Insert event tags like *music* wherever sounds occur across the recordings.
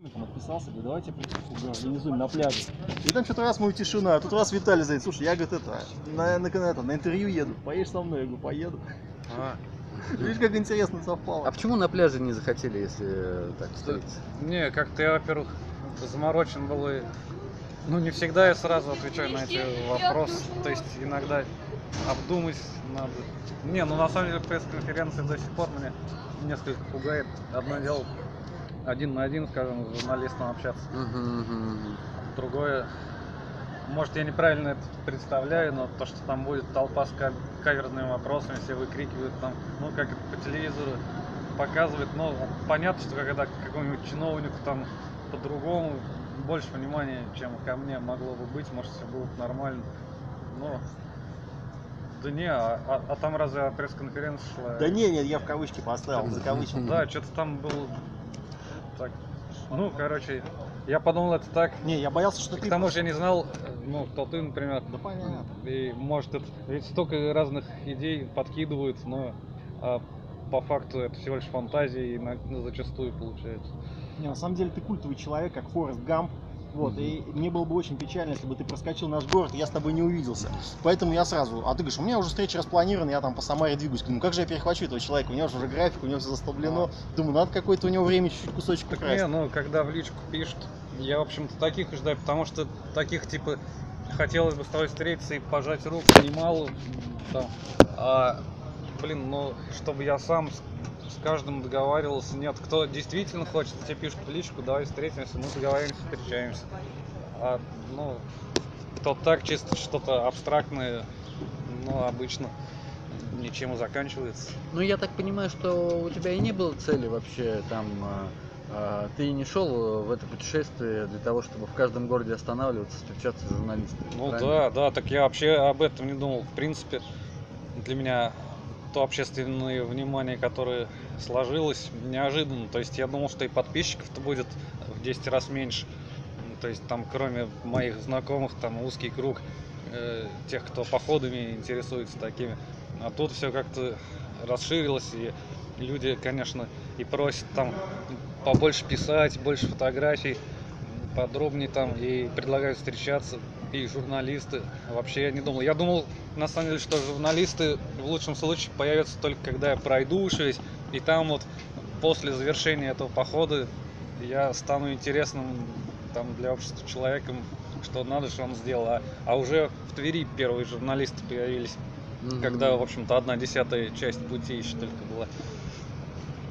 Там отписался, говорю, давайте организуем на пляже. И там что-то раз мою тишина, а тут раз Виталий звонит, слушай, я, говорит, это, на, на, на, это, на интервью еду, поедешь со мной? Я говорю, поеду. А, *laughs* Видишь, как интересно совпало. А почему на пляже не захотели, если так встретиться? Не, как-то я, во-первых, заморочен был и... Ну, не всегда я сразу отвечаю на эти вопросы. То есть иногда обдумать надо. Не, ну на самом деле пресс-конференции до сих пор меня несколько пугает. Одно дело один на один, скажем, с журналистом общаться. Другое, может я неправильно это представляю, но то, что там будет толпа с ка- каверзными вопросами, все выкрикивают там, ну как это по телевизору показывает, но понятно, что когда к какому-нибудь чиновнику там по-другому, больше внимания, чем ко мне могло бы быть, может все бы нормально. Но да не, а, а- а там разве пресс-конференция шла? Да не, нет, я в кавычки поставил, за кавычки. Да, что-то там было так. Ну, короче, я подумал это так. Не, я боялся, что К ты... тому же я не знал, ну, кто ты, например. Да понятно. И может это ведь столько разных идей подкидывают, но а по факту это всего лишь фантазии и на- зачастую получается. Не, на самом деле ты культовый человек, как Форест Гамп. Вот, и мне было бы очень печально, если бы ты проскочил наш город, и я с тобой не увиделся. Поэтому я сразу, а ты говоришь, у меня уже встреча распланирована, я там по Самаре двигаюсь. Ну как же я перехвачу этого человека? У него же уже график, у него все заставлено. Думаю, надо какой-то у него время чуть-чуть кусочек Так украсть. не, ну, когда в личку пишут, я, в общем-то, таких и ждаю, потому что таких, типа, хотелось бы с тобой встретиться и пожать руку немало, там, а, блин, ну, чтобы я сам с, каждым договаривался, нет, кто действительно хочет, тебе пишут в личку, давай встретимся, мы договариваемся, встречаемся, а, ну, кто так, чисто что-то абстрактное, ну, обычно ничем и заканчивается. Ну, я так понимаю, что у тебя и не было цели вообще там... а, а, Ты не шел в это путешествие для того, чтобы в каждом городе останавливаться, встречаться с журналистами. Ну правильно? да, да, так я вообще об этом не думал. В принципе, для меня то общественное внимание, которое сложилось, неожиданно. То есть я думал, что и подписчиков-то будет в 10 раз меньше. Ну, То есть там, кроме моих знакомых, там узкий круг э, тех, кто походами интересуется такими. А тут все как-то расширилось, и люди, конечно, и просят там побольше писать, больше фотографий, подробнее там, и предлагают встречаться, и журналисты. Вообще я не думал. Я думал, на самом деле, что журналисты в лучшем случае появятся только когда я пройду весь, и там вот после завершения этого похода я стану интересным там для общества человеком, что надо, что он сделал. А, а уже в Твери первые журналисты появились Мгм. когда, в общем-то, одна десятая часть пути еще только была.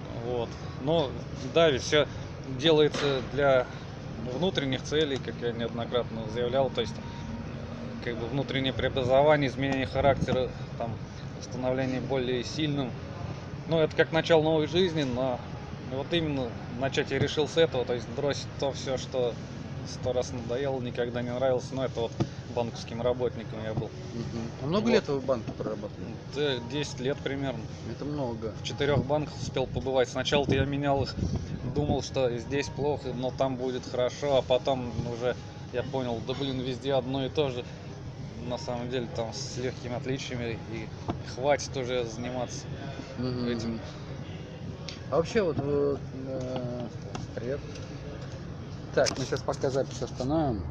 Вот. Но, да, ведь все делается для внутренних целей, как я неоднократно заявлял, то есть как бы внутреннее преобразование, изменение характера, там, становление более сильным. Ну, это как начало новой жизни, но вот именно начать я решил с этого, то есть бросить то все, что сто раз надоело, никогда не нравилось, но это вот банковским работником я был. Мгм. А много Вот. лет вы в банке проработали? Да, 10 лет примерно. Это много. В четырех банках успел побывать. Сначала-то я менял их, думал, что здесь плохо, но там будет хорошо, а потом уже я понял, да блин, везде одно и то же. На самом деле там с легкими отличиями и хватит уже заниматься Мгм. этим. А вообще вот... э, э, Привет. Так, мы сейчас пока запись остановим.